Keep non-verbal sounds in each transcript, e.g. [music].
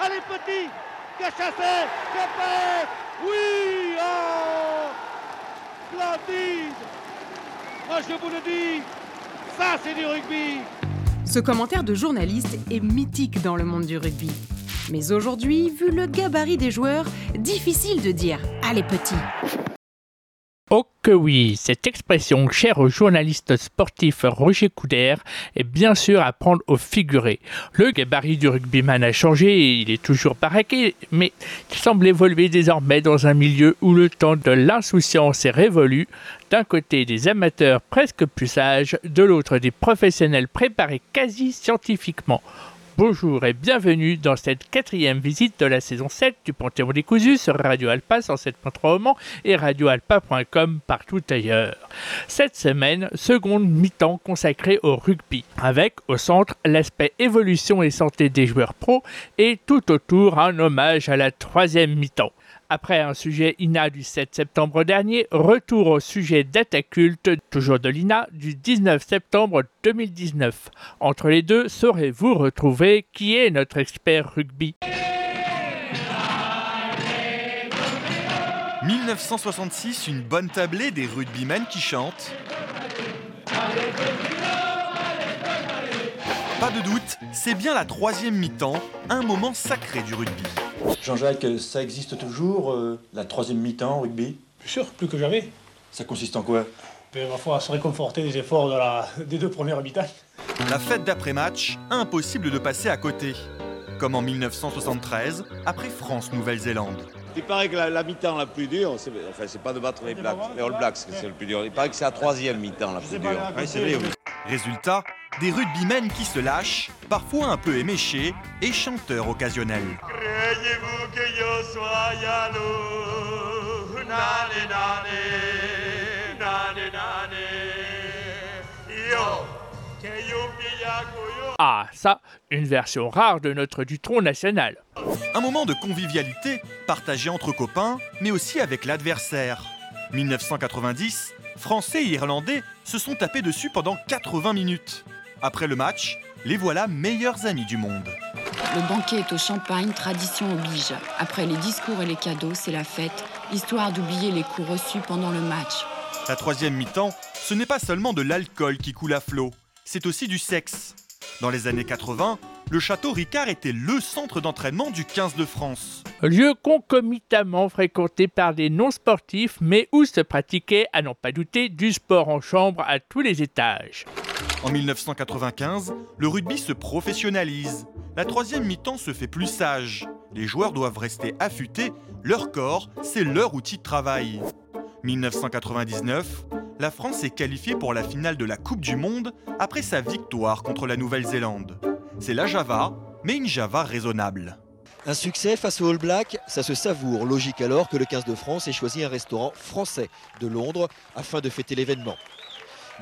Allez, petit Cachassé Capet Oui Oh Splendide Moi, je vous le dis, ça, c'est du rugby. Ce commentaire de journaliste est mythique dans le monde du rugby. Mais aujourd'hui, vu le gabarit des joueurs, difficile de dire Allez, petit Oh que oui, cette expression chère au journaliste sportif Roger Couder est bien sûr à prendre au figuré. Le gabarit du rugbyman a changé, il est toujours baraqué, mais il semble évoluer désormais dans un milieu où le temps de l'insouciance est révolu, d'un côté des amateurs presque plus sages, de l'autre des professionnels préparés quasi scientifiquement. Bonjour et bienvenue dans cette quatrième visite de la saison 7 du Panthéon des Cousus sur Radio Alpa 107.3 au Mans et radioalpa.com partout ailleurs. Cette semaine, seconde mi-temps consacrée au rugby, avec au centre l'aspect évolution et santé des joueurs pros et tout autour un hommage à la troisième mi-temps. Après un sujet INA du 7 septembre dernier, retour au sujet data culte, toujours de l'INA, du 19 septembre 2019. Entre les deux, saurez-vous retrouver qui est notre expert rugby? 1966, une bonne tablée des rugbymen qui chantent. Pas de doute, c'est bien la troisième mi-temps, un moment sacré du rugby. Jean-Jacques, ça existe toujours, euh, la troisième mi-temps rugby? Bien sûr, plus que jamais. Ça consiste en quoi? Va se réconforter des efforts de la, des deux premières mi-temps. La fête d'après-match, impossible de passer à côté. Comme en 1973, après France-Nouvelle-Zélande. Il paraît que la, la mi-temps la plus dure, c'est enfin, c'est pas de battre les, Blacks, les All Blacks que c'est le plus dur. Il paraît que c'est la troisième mi-temps la plus dure. Oui, c'est vrai, oui. Résultat, des rugbymen qui se lâchent, parfois un peu éméchés, et chanteurs occasionnels. Croyez-vous que je sois jaloux? Nane, nane, nane, nane Yo, que yo pillaco yo Ah, ça, une version rare de notre Dutron national. Un moment de convivialité, partagé entre copains, mais aussi avec l'adversaire. 1990, Français et Irlandais se sont tapés dessus pendant 80 minutes. Après le match, les voilà meilleurs amis du monde. Le banquet est au champagne, tradition oblige. Après les discours et les cadeaux, c'est la fête, histoire d'oublier les coups reçus pendant le match. La troisième mi-temps, ce n'est pas seulement de l'alcool qui coule à flot, c'est aussi du sexe. Dans les années 80, le château Ricard était le centre d'entraînement du 15 de France. Lieu concomitamment fréquenté par des non-sportifs, mais où se pratiquait, à n'en pas douter, du sport en chambre à tous les étages. En 1995, le rugby se professionnalise. La troisième mi-temps se fait plus sage. Les joueurs doivent rester affûtés, leur corps, c'est leur outil de travail. 1999, la France est qualifiée pour la finale de la Coupe du Monde après sa victoire contre la Nouvelle-Zélande. C'est la Java, mais une Java raisonnable. Un succès face aux All Blacks, ça se savoure. Logique alors que le 15 de France ait choisi un restaurant français de Londres afin de fêter l'événement.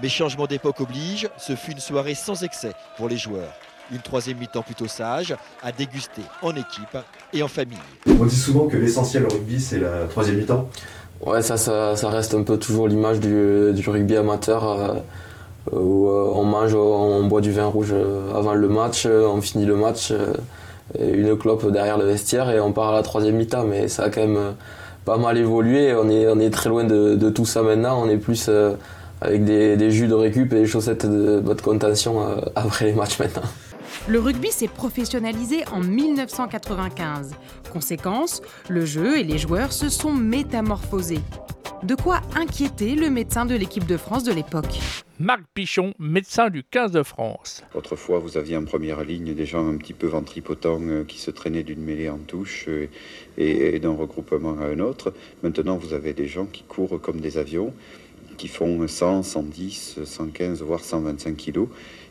Mais changement d'époque oblige, ce fut une soirée sans excès pour les joueurs. Une troisième mi-temps plutôt sage, à déguster en équipe et en famille. On dit souvent que l'essentiel au rugby, c'est la troisième mi-temps. Ouais, ça, ça, ça reste un peu toujours l'image du, du rugby amateur euh, où euh, on mange, on boit du vin rouge euh, avant le match, euh, on finit le match, euh, et une clope derrière le vestiaire et on part à la troisième mi-temps. Mais ça a quand même euh, pas mal évolué. On est, on est très loin de, de tout ça maintenant. On est plus euh, avec des, des jus de récup et des chaussettes de bonne contention euh, après les matchs maintenant. Le rugby s'est professionnalisé en 1995. Conséquence, le jeu et les joueurs se sont métamorphosés. De quoi inquiéter le médecin de l'équipe de France de l'époque. Marc Pichon, médecin du 15 de France. Autrefois, vous aviez en première ligne des gens un petit peu ventripotents euh, qui se traînaient d'une mêlée en touche euh, et, et d'un regroupement à un autre. Maintenant, vous avez des gens qui courent comme des avions, qui font 100, 110, 115, voire 125 kilos,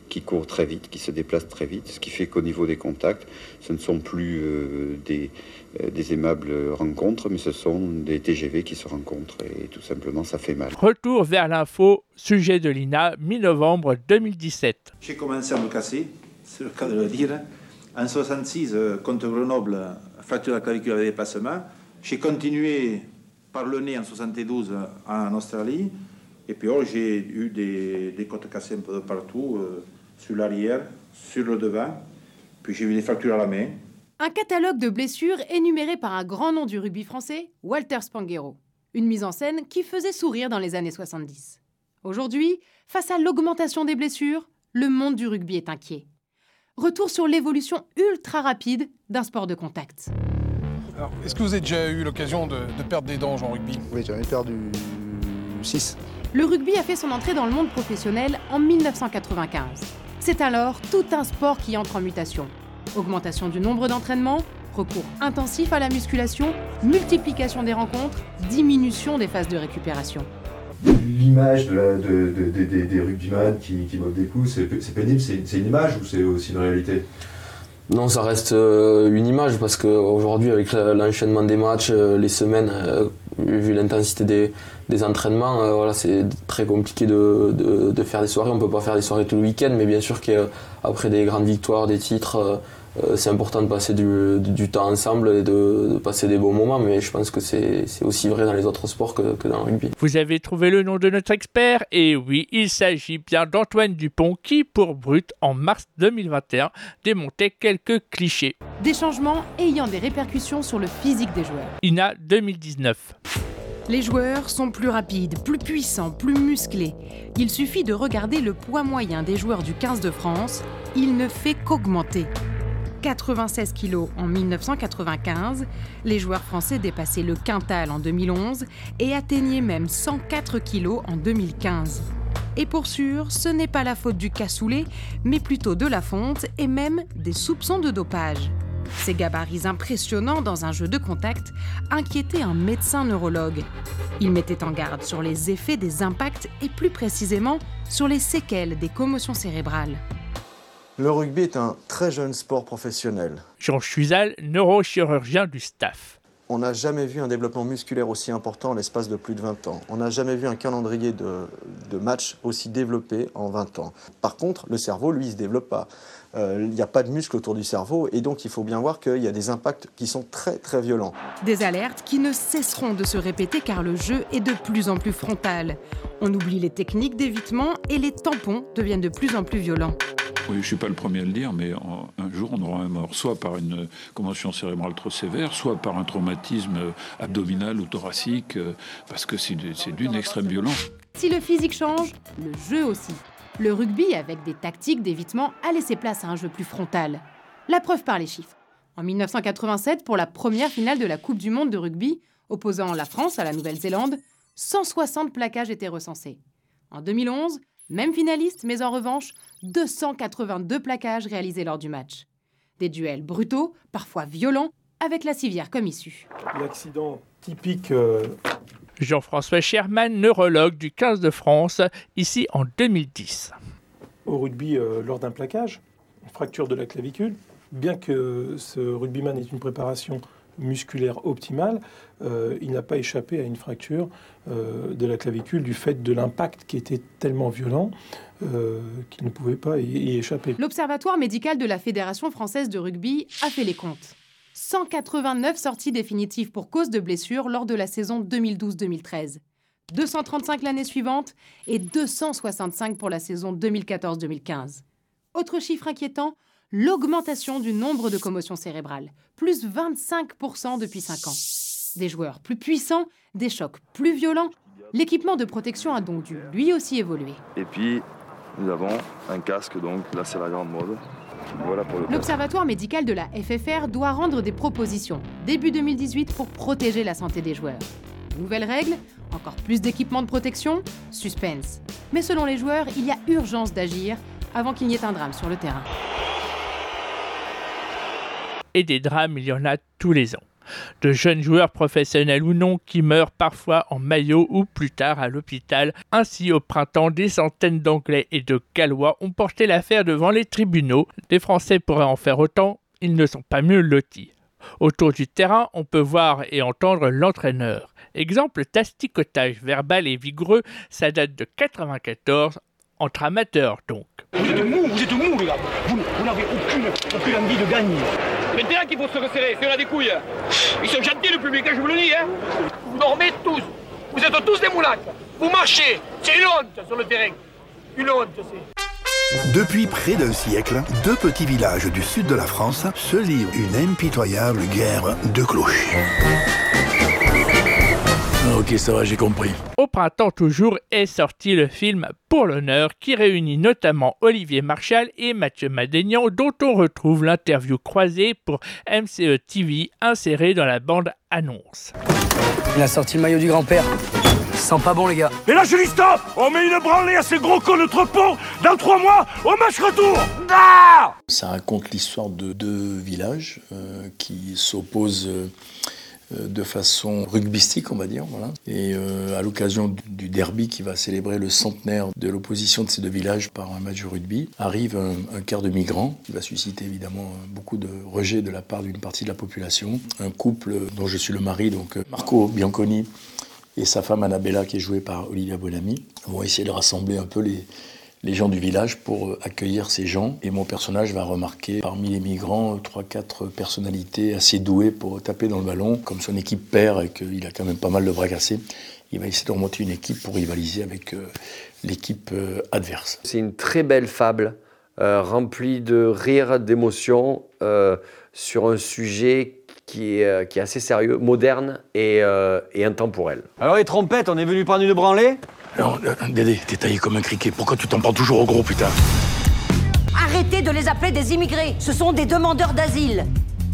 qui courent très vite, qui se déplacent très vite, ce qui fait qu'au niveau des contacts, ce ne sont plus euh, des, euh, des aimables rencontres, mais ce sont des TGV qui se rencontrent et tout simplement ça fait mal. Retour vers l'info, sujet de l'INA, mi-novembre 2017. J'ai commencé à me casser, c'est le cas de le dire. En 66, euh, contre Grenoble, fracture de la clavicule avec déplacement. J'ai continué par le nez en 72 en Australie. Et puis oh, j'ai eu des, des côtes cassées un peu de partout, euh, sur l'arrière, sur le devant. Puis j'ai eu des fractures à la main. Un catalogue de blessures énuméré par un grand nom du rugby français, Walter Spanghero. Une mise en scène qui faisait sourire dans les années 70. Aujourd'hui, face à l'augmentation des blessures, le monde du rugby est inquiet. Retour sur l'évolution ultra rapide d'un sport de contact. Est-ce que vous avez déjà eu l'occasion de, de, perdre des dents en rugby? Oui, j'en ai perdu 6. Le rugby a fait son entrée dans le monde professionnel en 1995. C'est alors tout un sport qui entre en mutation. Augmentation du nombre d'entraînements, recours intensif à la musculation, multiplication des rencontres, diminution des phases de récupération. L'image de de, de, des, des rugbyman qui, qui moquent des coups, c'est pénible, c'est une image ou c'est aussi une réalité? Non, ça reste euh, une image parce qu'aujourd'hui, avec l'enchaînement des matchs, euh, les semaines, euh, vu l'intensité des, des, entraînements, voilà, c'est très compliqué de, de, de, faire des soirées. On peut pas faire des soirées tout le week-end, mais bien sûr qu'après des grandes victoires, des titres, euh, c'est important de passer du, du, temps ensemble et de, de, passer des bons moments, mais je pense que c'est aussi vrai dans les autres sports que, que, dans le rugby. Vous avez trouvé le nom de notre expert? Et oui, il s'agit bien d'Antoine Dupont qui, pour Brut, en mars 2021, démontait quelques clichés. Des changements ayant des répercussions sur le physique des joueurs. INA 2019. Les joueurs sont plus rapides, plus puissants, plus musclés. Il suffit de regarder le poids moyen des joueurs du 15 de France, il ne fait qu'augmenter. 96 kg en 1995, les joueurs français dépassaient le quintal en 2011 et atteignaient même 104 kg en 2015. Et pour sûr, ce n'est pas la faute du cassoulet, mais plutôt de la fonte et même des soupçons de dopage. Ces gabarits impressionnants dans un jeu de contact inquiétaient un médecin neurologue. Il mettait en garde sur les effets des impacts et plus précisément sur les séquelles des commotions cérébrales. Le rugby est un très jeune sport professionnel. Jean Chuzal, neurochirurgien du staff. On n'a jamais vu un développement musculaire aussi important en l'espace de plus de 20 ans. On n'a jamais vu un calendrier de, de matchs aussi développé en 20 ans. Par contre, le cerveau, lui, ne se développe pas. Il euh, n'y a pas de muscle autour du cerveau et donc il faut bien voir qu'il y a des impacts qui sont très très violents. Des alertes qui ne cesseront de se répéter car le jeu est de plus en plus frontal. On oublie les techniques d'évitement et les tampons deviennent de plus en plus violents. Oui, je ne suis pas le premier à le dire, mais un jour, on aura un mort, soit par une commotion cérébrale trop sévère, soit par un traumatisme abdominal ou thoracique, euh, parce que c'est d'une extrême violence. Si le physique change, le jeu aussi. Le rugby, avec des tactiques d'évitement, a laissé place à un jeu plus frontal. La preuve par les chiffres. En 1987, pour la première finale de la Coupe du Monde de rugby, opposant la France à la Nouvelle-Zélande, 160 plaquages étaient recensés. En 2011, même finaliste, mais en revanche, 282 plaquages réalisés lors du match. Des duels brutaux, parfois violents, avec la civière comme issue. L'accident typique. Euh... Jean-François Sherman, neurologue du 15 de France, ici en 2010. Au rugby, euh, lors d'un plaquage, une fracture de la clavicule, bien que ce rugbyman ait une préparation musculaire optimale, euh, il n'a pas échappé à une fracture euh, de la clavicule du fait de l'impact qui était tellement violent euh, qu'il ne pouvait pas y, y échapper. L'Observatoire médical de la Fédération française de rugby a fait les comptes. 189 sorties définitives pour cause de blessure lors de la saison 2012-2013. 235 l'année suivante et 265 pour la saison 2014-2015. Autre chiffre inquiétant, l'augmentation du nombre de commotions cérébrales, plus 25% depuis 5 ans. Des joueurs plus puissants, des chocs plus violents. L'équipement de protection a donc dû lui aussi évoluer. Et puis, nous avons un casque, donc là c'est la grande mode. Voilà pour le L'Observatoire médical de la FFR doit rendre des propositions début 2018 pour protéger la santé des joueurs. Nouvelles règles, encore plus d'équipements de protection, suspense. Mais selon les joueurs, il y a urgence d'agir avant qu'il n'y ait un drame sur le terrain. Et des drames, il y en a tous les ans. De jeunes joueurs professionnels ou non qui meurent parfois en maillot ou plus tard à l'hôpital. Ainsi, au printemps, des centaines d'Anglais et de Gallois ont porté l'affaire devant les tribunaux. Les Français pourraient en faire autant, ils ne sont pas mieux lotis. Autour du terrain, on peut voir et entendre l'entraîneur. Exemple tasticotage verbal et vigoureux, ça date de 94, entre amateurs donc. Vous êtes mou, vous êtes mou les gars Vous, vous n'avez aucune, aucune envie de gagner. Maintenant qu'il faut se resserrer, si on des couilles. Ils sont gentils le public, hein, je vous le dis. Hein. Vous dormez tous. Vous êtes tous des moulacs. Vous marchez. C'est une honte sur le terrain. Une honte, c'est. Depuis près d'un siècle, deux petits villages du sud de la France se livrent une impitoyable guerre de cloches. Ok, ça va, j'ai compris. Au printemps toujours est sorti le film Pour l'honneur qui réunit notamment Olivier Marchal et Mathieu Madénian dont on retrouve l'interview croisée pour MCE TV insérée dans la bande annonce. Il a sorti le maillot du grand-père. Sent pas bon les gars. Et là je dis stop On met une branlée à ces gros cons de Trepont dans trois mois au match retour Ah Ça raconte l'histoire de deux villages euh, qui s'opposent euh, de façon rugbystique, on va dire. Et euh, à l'occasion du derby qui va célébrer le centenaire de l'opposition de ces deux villages par un match de rugby, arrive un, un quart de migrants qui va susciter évidemment beaucoup de rejet de la part d'une partie de la population. Un couple dont je suis le mari, donc euh, Marco Bianconi et sa femme Annabella, qui est jouée par Olivia Bonamy, vont essayer de rassembler un peu les, les gens du village pour euh, accueillir ces gens. Et mon personnage va remarquer parmi les migrants trois, quatre personnalités assez douées pour taper dans le ballon. Comme son équipe perd et qu'il a quand même pas mal de bras cassés, il va essayer de remonter une équipe pour rivaliser avec euh, l'équipe euh, adverse. C'est une très belle fable, euh, remplie de rire, d'émotions, euh, sur un sujet qui est, euh, qui est assez sérieux, moderne et, euh, et intemporel. Alors les trompettes, on est venu prendre une branlée? Non, euh, Dédé, t'es taillé comme un criquet. Pourquoi tu t'en prends toujours au gros, putain Arrêtez de les appeler des immigrés. Ce sont des demandeurs d'asile.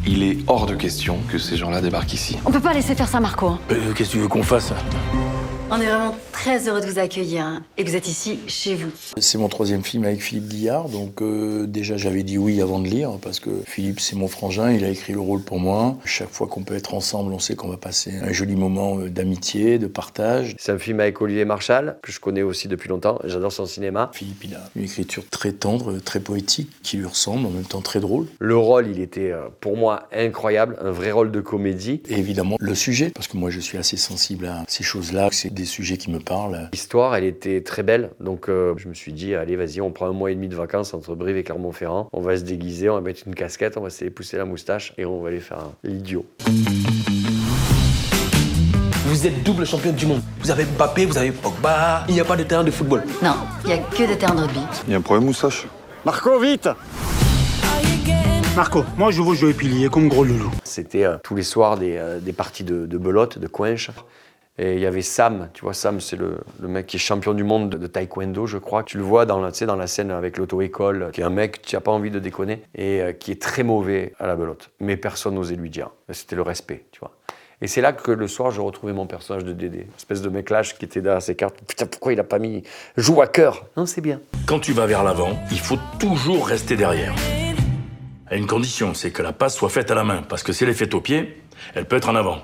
Il est hors de question que ces gens-là débarquent ici. On peut pas laisser faire ça, Marco. hein. Euh, Qu'est-ce que tu veux qu'on fasse On est vraiment très heureux de vous accueillir hein, et que vous êtes ici chez vous. C'est mon troisième film avec Philippe Guillard, donc euh, déjà j'avais dit oui avant de lire, parce que Philippe c'est mon frangin, il a écrit le rôle pour moi. Chaque fois qu'on peut être ensemble, on sait qu'on va passer un joli moment euh, d'amitié, de partage. C'est un film avec Olivier Marchal, que je connais aussi depuis longtemps. J'adore son cinéma. Philippe, il a une écriture très tendre, très poétique, qui lui ressemble, en même temps très drôle. Le rôle, il était euh, pour moi incroyable, un vrai rôle de comédie. Et évidemment, le sujet, parce que moi je suis assez sensible à ces choses-là, c'est des sujets qui me parlent. L'histoire, elle était très belle, donc euh, je me suis dit, allez, vas-y, on prend un mois et demi de vacances entre Brive et Clermont-Ferrand. On va se déguiser, on va mettre une casquette, on va se pousser la moustache et on va aller faire l'idiot. Vous êtes double championne du monde. Vous avez Mbappé, vous avez Pogba. Il n'y a pas de terrain de football. Non, il n'y a que des terrains de rugby. Il y a un problème, moustache Marco, vite Marco, moi je veux jouer pilier comme gros loulou. C'était euh, tous les soirs des, euh, des parties de, de belote, de coinche. Et il y avait Sam, tu vois, Sam, c'est le, mec qui est champion du monde de, taekwondo, je crois. Tu le vois dans la, dans la scène avec l'auto-école, qui est un mec, tu n'as pas envie de déconner, et euh, qui est très mauvais à la belote. Mais personne n'osait lui dire. C'était le respect, tu vois. Et c'est là que le soir, je retrouvais mon personnage de Dédé. Espèce de mec lâche qui était derrière ses cartes. Putain, pourquoi il a pas mis joue à cœur? Non, c'est bien. Quand tu vas vers l'avant, il faut toujours rester derrière. À une condition, c'est que la passe soit faite à la main, parce que si elle est faite au pied, elle peut être en avant.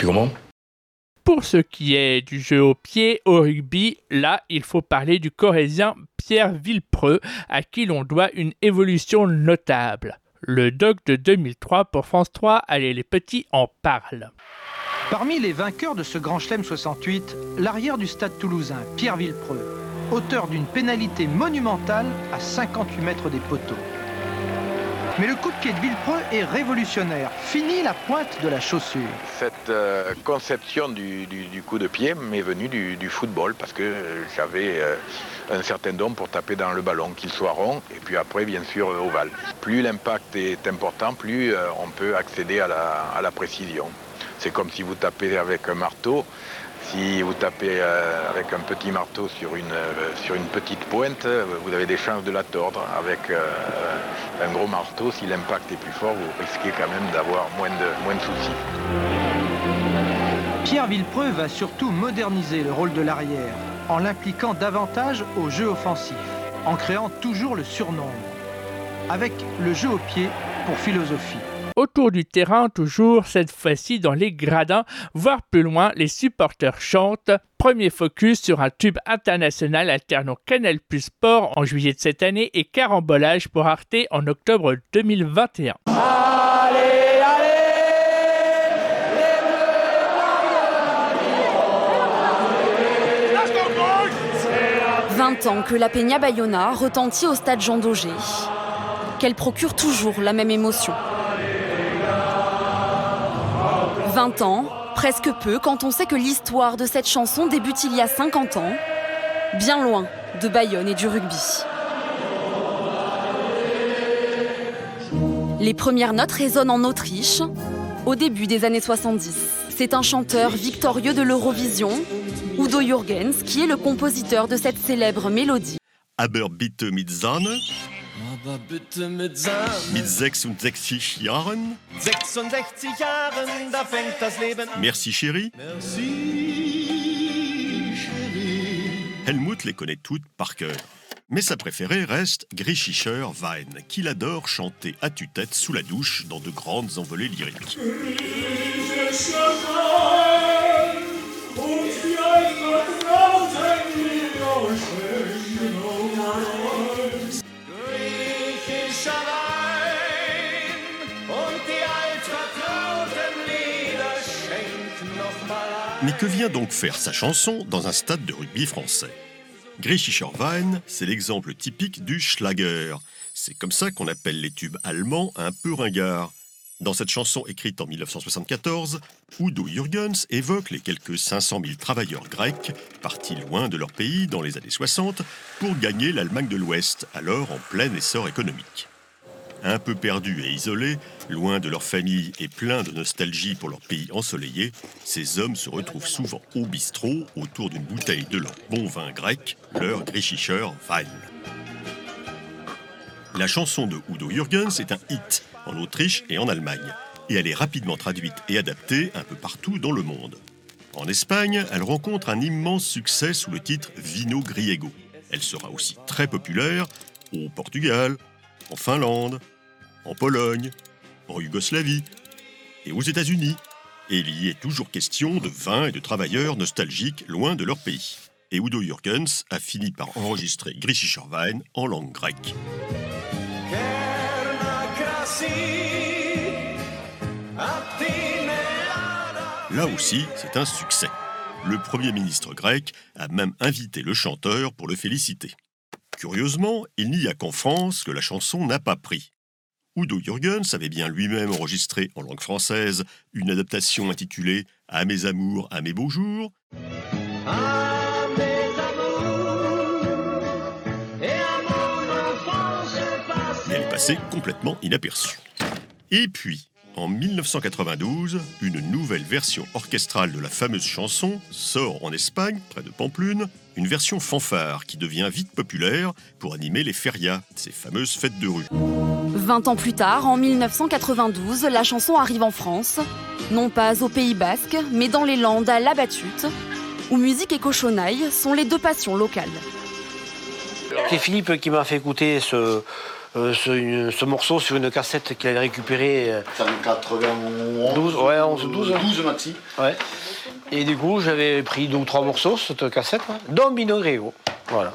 Tu comprends Pour ce qui est du jeu au pied au rugby, là, il faut parler du Corésien Pierre Villepreux, à qui l'on doit une évolution notable. Le doc de 2003 pour France 3, allez les petits en parlent. Parmi les vainqueurs de ce Grand Chelem 68, l'arrière du stade toulousain, Pierre Villepreux, auteur d'une pénalité monumentale à 58 mètres des poteaux. Mais le coup de pied de Villepreux est révolutionnaire. Fini la pointe de la chaussure. Cette euh, conception du, coup de pied m'est venue du, football parce que j'avais euh, un certain don pour taper dans le ballon, qu'il soit rond et puis après bien sûr euh, ovale. Plus l'impact est important, plus on peut accéder à la, à la précision. C'est comme si vous tapez avec un marteau. Si vous tapez euh, avec un petit marteau sur une, euh, sur une petite pointe, euh, vous avez des chances de la tordre. Avec un gros marteau, si l'impact est plus fort, vous risquez quand même d'avoir moins de, moins de soucis. Pierre Villepreux va surtout moderniser le rôle de l'arrière, en l'impliquant davantage au jeu offensif, en créant toujours le surnombre, avec le jeu au pied pour philosophie. Autour du terrain, toujours, cette fois-ci dans les gradins, voire plus loin, les supporters chantent. Premier focus sur un tube international alternant Canal Plus Sport en juillet de cette année et carambolage pour Arte en octobre 2021. Allez, allez 20 ans que la Peña Bayona retentit au stade Jean Daugé. Qu'elle procure toujours la même émotion. 20 ans, presque peu quand on sait que l'histoire de cette chanson débute il y a 50 ans, bien loin de Bayonne et du rugby. Les premières notes résonnent en Autriche au début des années 70. C'est un chanteur victorieux de l'Eurovision, Udo Jürgens, qui est le compositeur de cette célèbre mélodie. Mit 66 Jahren? 66 Jahren, da fängt das Leben an. Merci chérie. Helmut les connaît toutes par cœur. Mais sa préférée reste Griechischer Wein, qu'il adore chanter à tue-tête sous la douche dans de grandes envolées lyriques. Mais que vient donc faire sa chanson dans un stade de rugby français? Griechischer Wein, c'est l'exemple typique du Schlager. C'est comme ça qu'on appelle les tubes allemands un peu ringards. Dans cette chanson écrite en 1974, Udo Jürgens évoque les quelques 500 000 travailleurs grecs partis loin de leur pays dans les années 60 pour gagner l'Allemagne de l'Ouest, alors en plein essor économique. Un peu perdus et isolés, loin de leur famille et pleins de nostalgie pour leur pays ensoleillé, ces hommes se retrouvent souvent au bistrot autour d'une bouteille de leur bon vin grec, leur Griechischer Wein. La chanson de Udo Jürgens est un hit en Autriche et en Allemagne, et elle est rapidement traduite et adaptée un peu partout dans le monde. En Espagne, elle rencontre un immense succès sous le titre Vino Griego. Elle sera aussi très populaire au Portugal, en Finlande, en Pologne, en Yougoslavie et aux États-Unis. Et il y est toujours question de vin et de travailleurs nostalgiques loin de leur pays. Et Udo Jürgens a fini par enregistrer Griechischer Wein en langue grecque. Là aussi, c'est un succès. Le Premier ministre grec a même invité le chanteur pour le féliciter. Curieusement, il n'y a qu'en France que la chanson n'a pas pris. Udo Jürgens avait bien lui-même enregistré en langue française une adaptation intitulée À mes amours, à mes beaux jours. Mais elle est passée complètement inaperçue. Et puis, en 1992, une nouvelle version orchestrale de la fameuse chanson sort en Espagne, près de Pamplune, une version fanfare qui devient vite populaire pour animer les ferias, ces fameuses fêtes de rue. 20 ans plus tard, en 1992, la chanson arrive en France, non pas au Pays Basque, mais dans les Landes à La Battute, où musique et cochonaille sont les deux passions locales. C'est Philippe qui m'a fait écouter ce, euh, ce, une- ce morceau sur une cassette qu'il avait récupérée. euh, C'est en 91 12, ouais, 11 ou 12. 12 maxi. Ouais. Et du coup, j'avais pris deux ou trois morceaux, cette cassette, hein, dont Bino Grego. Voilà.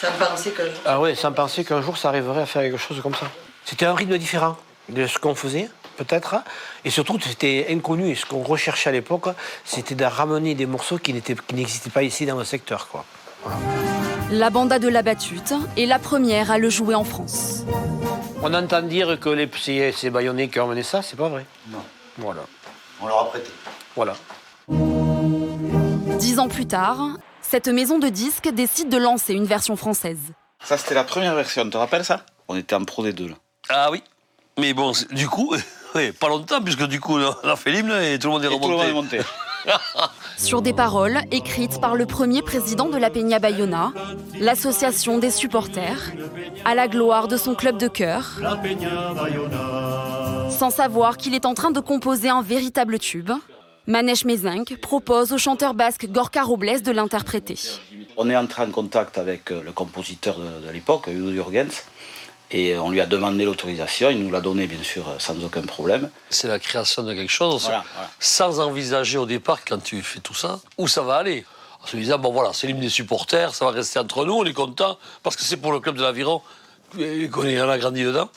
Ça me pensait que Ah ouais, sans penser qu'un jour ça arriverait à faire quelque chose comme ça. C'était un rythme différent de ce qu'on faisait, peut-être. hein. Et surtout, c'était inconnu. Et ce qu'on recherchait à l'époque, c'était de ramener des morceaux qui n'étaient- qui n'existaient pas ici dans le secteur. Quoi. La banda de La Battute est la première à le jouer en France. On entend dire que les, c'est, c'est Bayonnais qui ont amené ça, c'est pas vrai? Non. Voilà. On leur a prêté. Voilà. Dix ans plus tard, cette maison de disques décide de lancer une version française. Ça, c'était la première version, tu te rappelles ça? On était en Pro D2 là. Ah oui. Mais bon, du coup, [laughs] ouais, pas longtemps, puisque du coup, on a fait l'hymne et tout le monde est Et tout le remonté. monde est monté. [laughs] Sur des paroles écrites par le premier président de la Peña Bayona, l'association des supporters, à la gloire de son club de cœur, sans savoir qu'il est en train de composer un véritable tube. Manesh Mezenc propose au chanteur basque Gorka Robles de l'interpréter. On est entré en contact avec euh, le compositeur de, de l'époque, Udo Jürgens, et on lui a demandé l'autorisation. Il nous l'a donné, bien sûr, sans aucun problème. C'est la création de quelque chose, Voilà, voilà. sans envisager au départ, quand tu fais tout ça, où ça va aller. En se disant, bon voilà, c'est l'hymne des supporters, ça va rester entre nous, on est content, parce que c'est pour le club de l'Aviron, qu'on est- on a grandi dedans.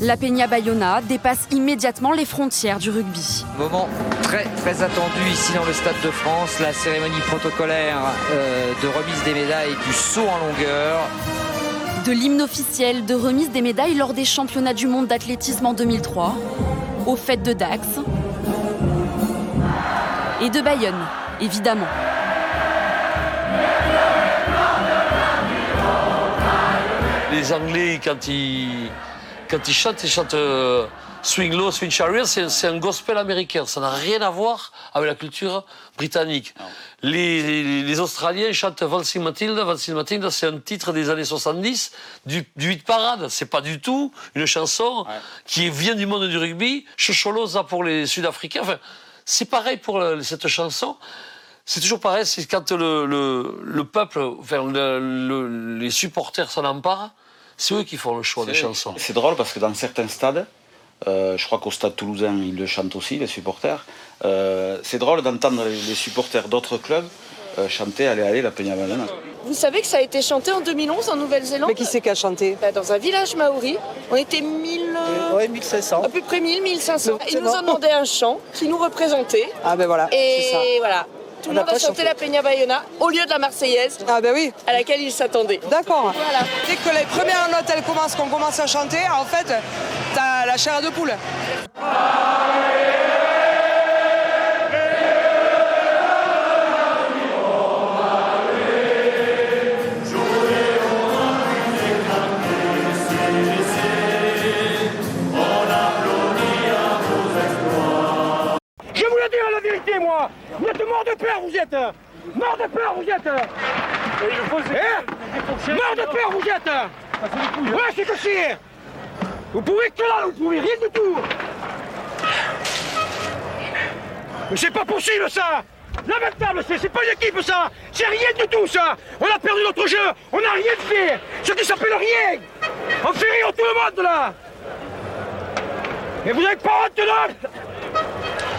La Peña Bayona dépasse immédiatement les frontières du rugby. Moment très très attendu ici dans le Stade de France, la cérémonie protocolaire euh, de remise des médailles du saut en longueur. De l'hymne officiel de remise des médailles lors des championnats du monde d'athlétisme en 2003, aux fêtes de Dax et de Bayonne, évidemment. les Anglais, quand ils, quand ils chantent, ils chantent euh, Swing Low, Swing Chariot, c'est un gospel américain. Ça n'a rien à voir avec la culture britannique. Les, les- les Australiens chantent Valsing Matilda. Valsing Matilda, c'est un titre des années 70 du, du hit parade. C'est pas du tout une chanson qui vient du monde du rugby. Chocholosa pour les Sud-Africains. Enfin, c'est pareil pour cette chanson. C'est toujours pareil, c'est quand le, le, le peuple, enfin, le- le- les supporters s'en emparent, c'est eux qui font le choix des chansons. C'est drôle parce que dans certains stades, euh, je crois qu'au stade toulousain, ils le chantent aussi, les supporters. euh, c'est drôle d'entendre les, supporters d'autres clubs euh, chanter Allez, allez, la Peña Banana. Vous savez que ça a été chanté en 2011 en Nouvelle-Zélande Mais qui c'est qui a chanté Dans un village maori. On était 1000... Ouais, 1500. À peu près 1000, 1500. C'est Ils nous bon. ont demandé un chant qui nous représentait. Ah ben voilà, Et c'est ça. voilà. Tout On le monde a chanté chanté. la Peña Bayona au lieu de la Marseillaise. Ah ben oui. À laquelle ils s'attendaient. D'accord. Voilà. Dès que les premières notes elles commencent, qu'on commence à chanter, en fait, t'as la chair de poule. Peur, vous êtes Mort de peur, vous êtes. Hein Mort de peur, vous êtes. Ouais, c'est que c'est Vous pouvez que là, vous pouvez rien du tout. Mais c'est pas possible, ça. Lamentable, c'est c'est pas une équipe, ça. C'est rien du tout, ça. On a perdu notre jeu. On n'a rien fait. Ce qui s'appelle rien. On fait rire tout le monde, là. Et vous avez pas honte, là.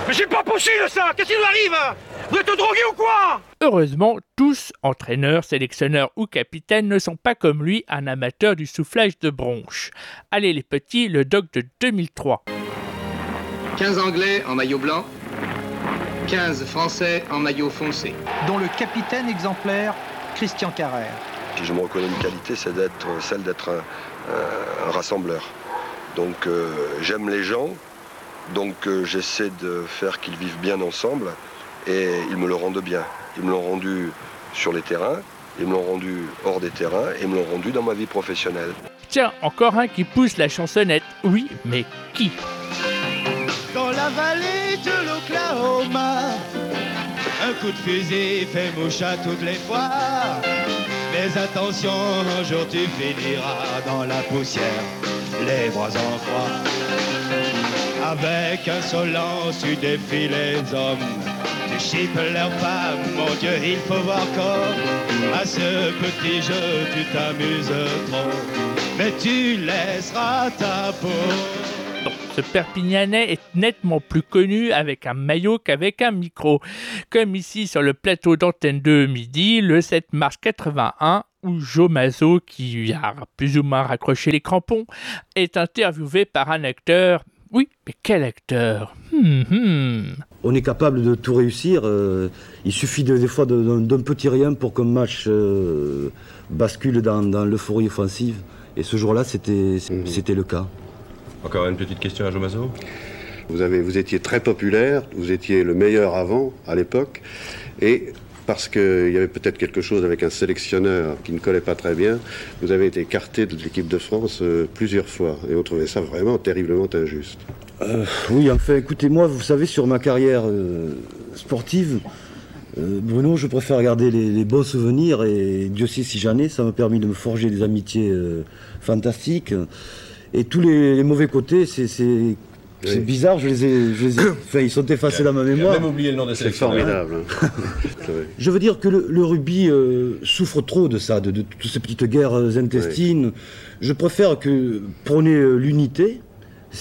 Mais c'est pas possible ça. Qu'est-ce qui nous arrive? Vous êtes drogués ou quoi? Heureusement, tous, entraîneurs, sélectionneurs ou capitaines, ne sont pas comme lui un amateur du soufflage de bronche. Allez les petits, le doc de 2003. 15 Anglais en maillot blanc, 15 Français en maillot foncé. dont le capitaine exemplaire Christian Carrère. Si je me reconnais une qualité, c'est d'être celle d'être un, un- un rassembleur. Donc euh, j'aime les gens, donc euh, j'essaie de faire qu'ils vivent bien ensemble et ils me le rendent bien. Ils me l'ont rendu sur les terrains, ils me l'ont rendu hors des terrains et ils me l'ont rendu dans ma vie professionnelle. Tiens, encore un qui pousse la chansonnette. Oui, mais qui? Dans la vallée de l'Oklahoma, un coup de fusil fait mouche à toutes les fois. Mais attention, un jour tu finiras dans la poussière, les bras en croix. Avec insolence, tu défies les hommes. Mon Dieu, il. À ce petit jeu, tu t'amuses trop. Mais tu laisseras ta peau. Ce Perpignanais est nettement plus connu avec un maillot qu'avec un micro. Comme ici sur le plateau d'Antenne 2 midi, le 7 mars 81, où Joe Mazzo, qui a plus ou moins raccroché les crampons, est interviewé par un acteur. Oui, mais quel acteur? Hmm, hmm. On est capable de tout réussir. euh, il suffit de- des fois de- d'un petit rien pour qu'un match euh, bascule dans, dans l'euphorie offensive. Et ce jour-là, c'était c'était le cas. Encore une petite question à Jomazo Vous, avez, vous étiez très populaire, vous étiez le meilleur avant, à l'époque, et parce qu'il y avait peut-être quelque chose avec un sélectionneur qui ne collait pas très bien, vous avez été écarté de l'équipe de France euh, plusieurs fois, et on trouvait ça vraiment terriblement injuste. Euh, oui, enfin, écoutez, moi, vous savez, sur ma carrière euh, sportive, euh, Bruno, je préfère garder les, les beaux souvenirs et Dieu sait si j'en ai, ça m'a permis de me forger des amitiés euh, fantastiques. Et tous les, les mauvais côtés, c'est c'est- bizarre, je les ai, je les ai- [coughs] enfin, ils sont effacés dans ma mémoire. même oublié le nom des C'est formidable. hein. [laughs] Je veux dire que le, le rugby euh, souffre trop de ça, de, de toutes ces petites guerres intestines. Je préfère que prôner euh, l'unité.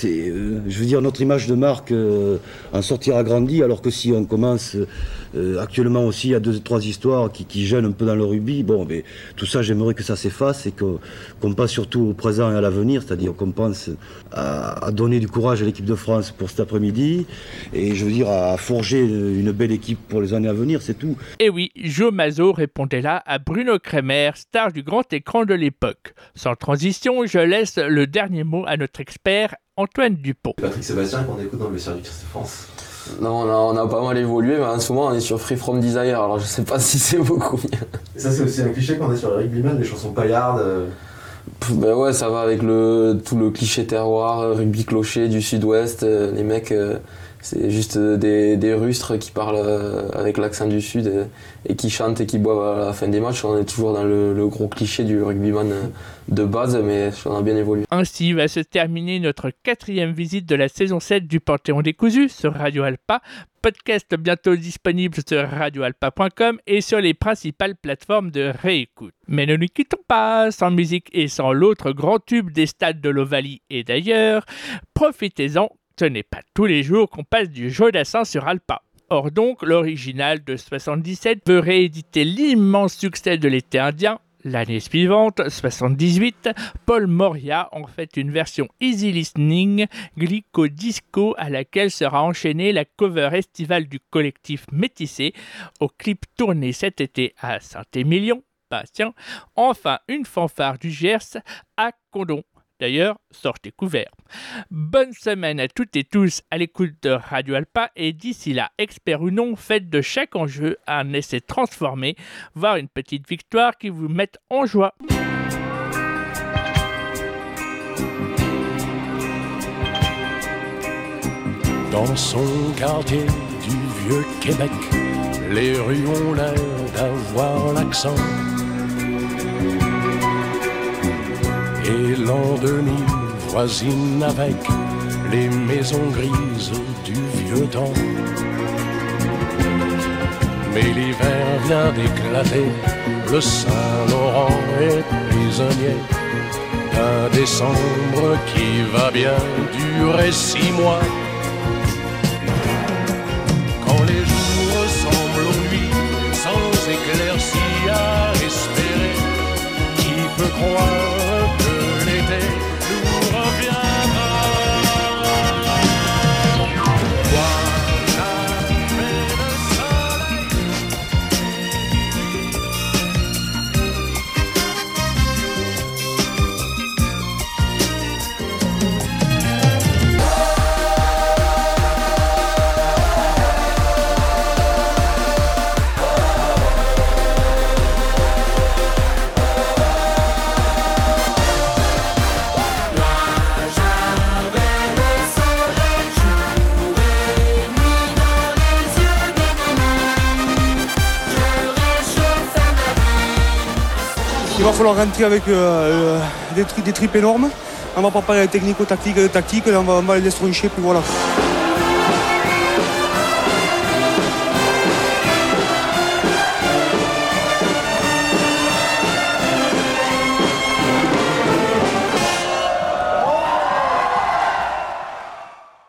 Euh, je veux dire, notre image de marque euh, en sortir agrandie, alors que si on commence euh, actuellement aussi, il y a deux, trois histoires qui, qui gênent un peu dans le rugby. Bon, mais tout ça, j'aimerais que ça s'efface et qu'on pense surtout au présent et à l'avenir, c'est-à-dire qu'on pense à, à donner du courage à l'équipe de France pour cet après-midi et je veux dire à forger une belle équipe pour les années à venir, c'est tout. Et oui, Joe Mazzo répondait là à Bruno Kremer, star du grand écran de l'époque. Sans transition, je laisse le dernier mot à notre expert Antoine Dupont. Patrick Sébastien qu'on écoute dans le vestiaire du Christ de France. Non, on a, on a pas mal évolué, mais en ce moment on est sur Free From Desire, alors je sais pas [laughs] si c'est beaucoup mieux. Et ça c'est aussi un cliché quand on est sur les rugbyman, les chansons paillardes. euh, Ben ouais, ça va avec le, tout le cliché terroir, rugby clocher du sud-ouest. les mecs, c'est juste des, des, rustres qui parlent avec l'accent du sud et, qui chantent et qui boivent à la fin des matchs. On est toujours dans le, gros cliché du rugbyman de base, mais on a bien évolué. Ainsi va se terminer notre quatrième visite de la saison 7 du Panthéon des Cousus sur Radio Alpa. Podcast bientôt disponible sur radioalpa.com et sur les principales plateformes de réécoute. Mais ne nous quittons pas sans musique et sans l'autre grand tube des stades de l'Ovalie et d'ailleurs. Profitez-en ce n'est pas tous les jours qu'on passe du Jodassin sur Alpa. Or donc, l'original de 77 veut rééditer l'immense succès de l'été indien. L'année suivante, 78, Paul Moria en fait une version easy listening, glico disco à laquelle sera enchaînée la cover estivale du collectif Métissé au clip tourné cet été à Saint-Émilion, patient. Enfin, une fanfare du Gers à Condon. D'ailleurs, sortez couverts. Bonne semaine à toutes et tous à l'écoute de Radio Alpa et d'ici là, expert ou non, faites de chaque enjeu un essai transformé, voire une petite victoire qui vous mette en joie. Dans son quartier du vieux Québec, les rues ont l'air d'avoir l'accent et l'Andenis voisine avec les maisons grises du vieux temps. Mais l'hiver vient d'éclater, le Saint-Laurent est prisonnier d'un décembre qui va bien durer six mois. Quand les jours ressemblent aux nuits, sans éclaircie à espérer, qui peut croire falloir rentrer avec euh, euh, des, des tripes énormes. On va pas parler technico-tactique, tactique, on va, on va les puis voilà.